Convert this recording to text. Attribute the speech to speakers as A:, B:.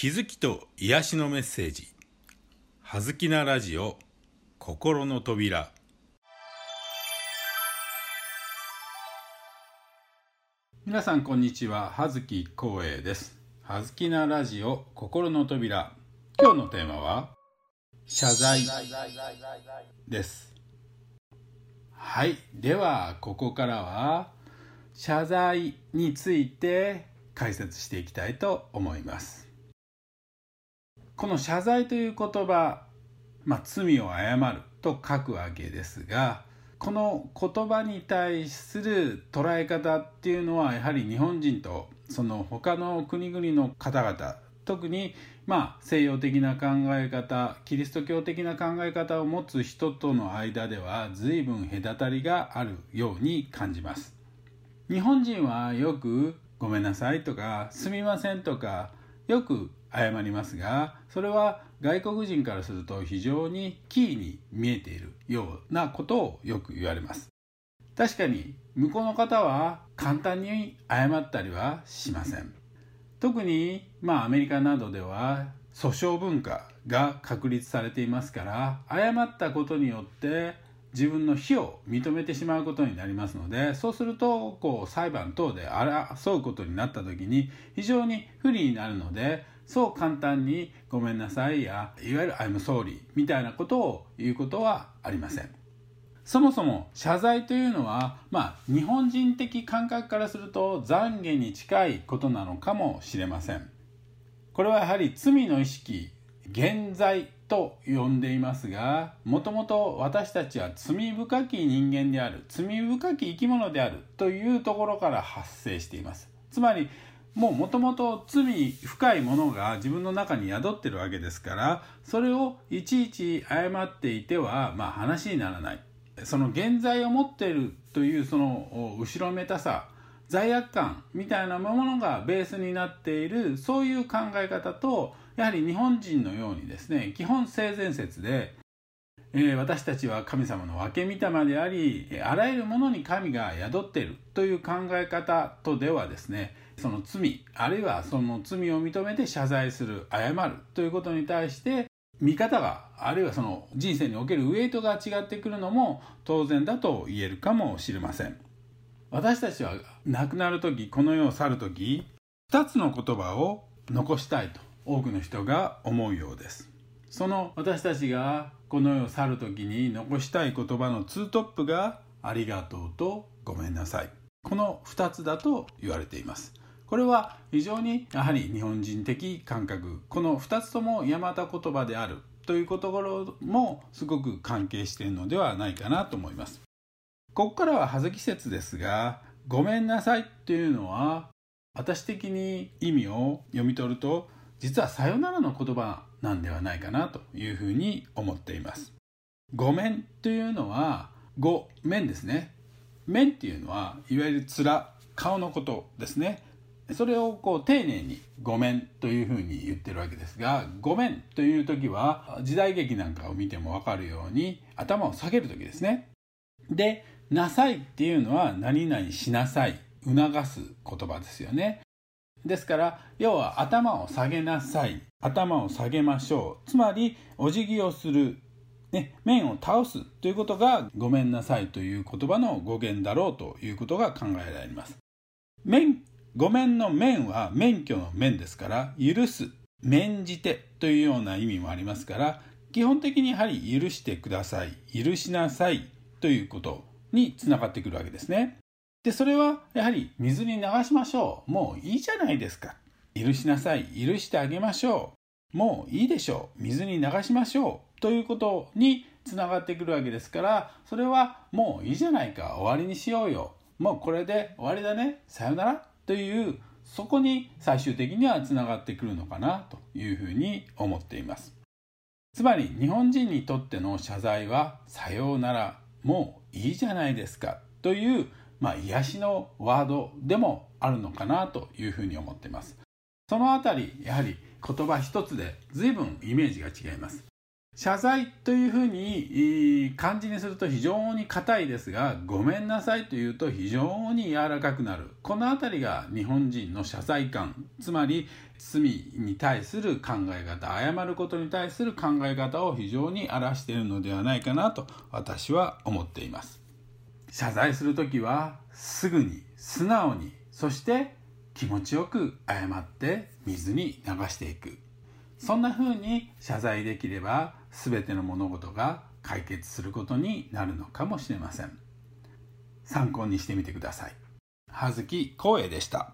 A: 気づきと癒しのメッセージ「はずきなラジオ心の扉」皆さんこんにちは。葉月光栄です。はずきなラジオ心の扉。今日のテーマは謝罪です。はい。ではここからは謝罪について解説していきたいと思います。この謝罪という言葉、まあ、罪を謝ると書くわけですがこの言葉に対する捉え方っていうのはやはり日本人とその他の国々の方々特にまあ西洋的な考え方キリスト教的な考え方を持つ人との間では随分隔たりがあるように感じます。日本人はよく「ごめんなさい」とか「すみません」とかよく謝りますがそれは外国人からすると非常にキーに見えているようなことをよく言われます。確かに向こうの方は簡単に謝ったりはしません。特にまあアメリカなどでは訴訟文化が確立されていますから謝ったことによって自分の非を認めてしまうことになりますのでそうするとこう裁判等で争うことになった時に非常に不利になるのでそう簡単に「ごめんなさい」やいわゆる「I'm sorry」みたいなことを言うことはありません。そもそも謝罪というのは、まあ、日本人的感覚からすると懺悔に近いことなのかもしれません。これはやはり罪の意識現在と呼んでいますがもともと私たちは罪深き人間である罪深き生き物であるというところから発生していますつまりもうもともと罪深いものが自分の中に宿ってるわけですからそれをいちいち謝っていてはまあ話にならない。その現在を持っているというその後ろめたさ罪悪感みたいなものがベースになっているそういう考え方とやはり日本人のようにですね基本性善説で、え、私たちは神様の分け御霊でありあらゆるものに神が宿っているという考え方とではですねその罪あるいはその罪を認めて謝罪する謝るということに対して見方があるいはその人生におけるウェイトが違ってくるのも当然だと言えるかもしれません。私たちは亡くなる時この世を去る時2つの言葉を残したいと多くの人が思うようです。その私たちがこの世を去る時に残したい言葉の2トップが「ありがとう」と「ごめんなさい」この2つだと言われています。これは非常にやはり日本人的感覚。この2つとも大和言葉である。というところもすごく関係しているのではないかなと思います。ここからは葉月説ですが「ごめんなさい」っていうのは私的に意味を読み取ると実は「さよなら」の言葉なんではないかなというふうに思っていますごめんというのはごめんですね面っていうのはいわゆる面顔のことですねそれをこう丁寧に「ごめん」というふうに言ってるわけですが「ごめん」という時は時代劇なんかを見ても分かるように頭を下げる時ですね。で「なさい」っていうのは「何々しなさい」促す言葉ですよね。ですから要は頭を下げなさい。頭を下げましょう。つまりお辞儀をする、ね、面を倒す。ということがごめんなさい。という言葉の語源だろうということが考えられます。面ごめんの面は免許の面ですから許す。免じて。というような意味もありますから基本的にやはり許してください。許しなさい。ということにつながってくるわけですね。でそれはやはり水に流しましょう。もういいじゃないですか。許しなさい。許してあげましょう。もういいでしょう。水に流しましょう。ということにつながってくるわけですからそれはもういいじゃないか。終わりにしようよ。もうこれで終わりだね。さよなら。というそこに最終的にはつながってくるのかな。というふうに思っています。つまり日本人にとっての謝罪は「さようなら。もういいじゃないですか」という、まあ、癒しのワードでもあるのかなというふうに思っていますそのあたりやはり言葉一つで随分イメージが違います謝罪というふうに漢字にすると非常に硬いですが、ごめんなさいというと非常に柔らかくなる。このあたりが日本人の謝罪感、つまり罪に対する考え方、謝ることに対する考え方を非常に表しているのではないかなと私は思っています。謝罪する時はすぐに、素直に、そして気持ちよく謝って水に流していく。そんな風に謝罪できれば全ての物事が解決することになるのかもしれません。参考にしてみてください。葉月光栄でした。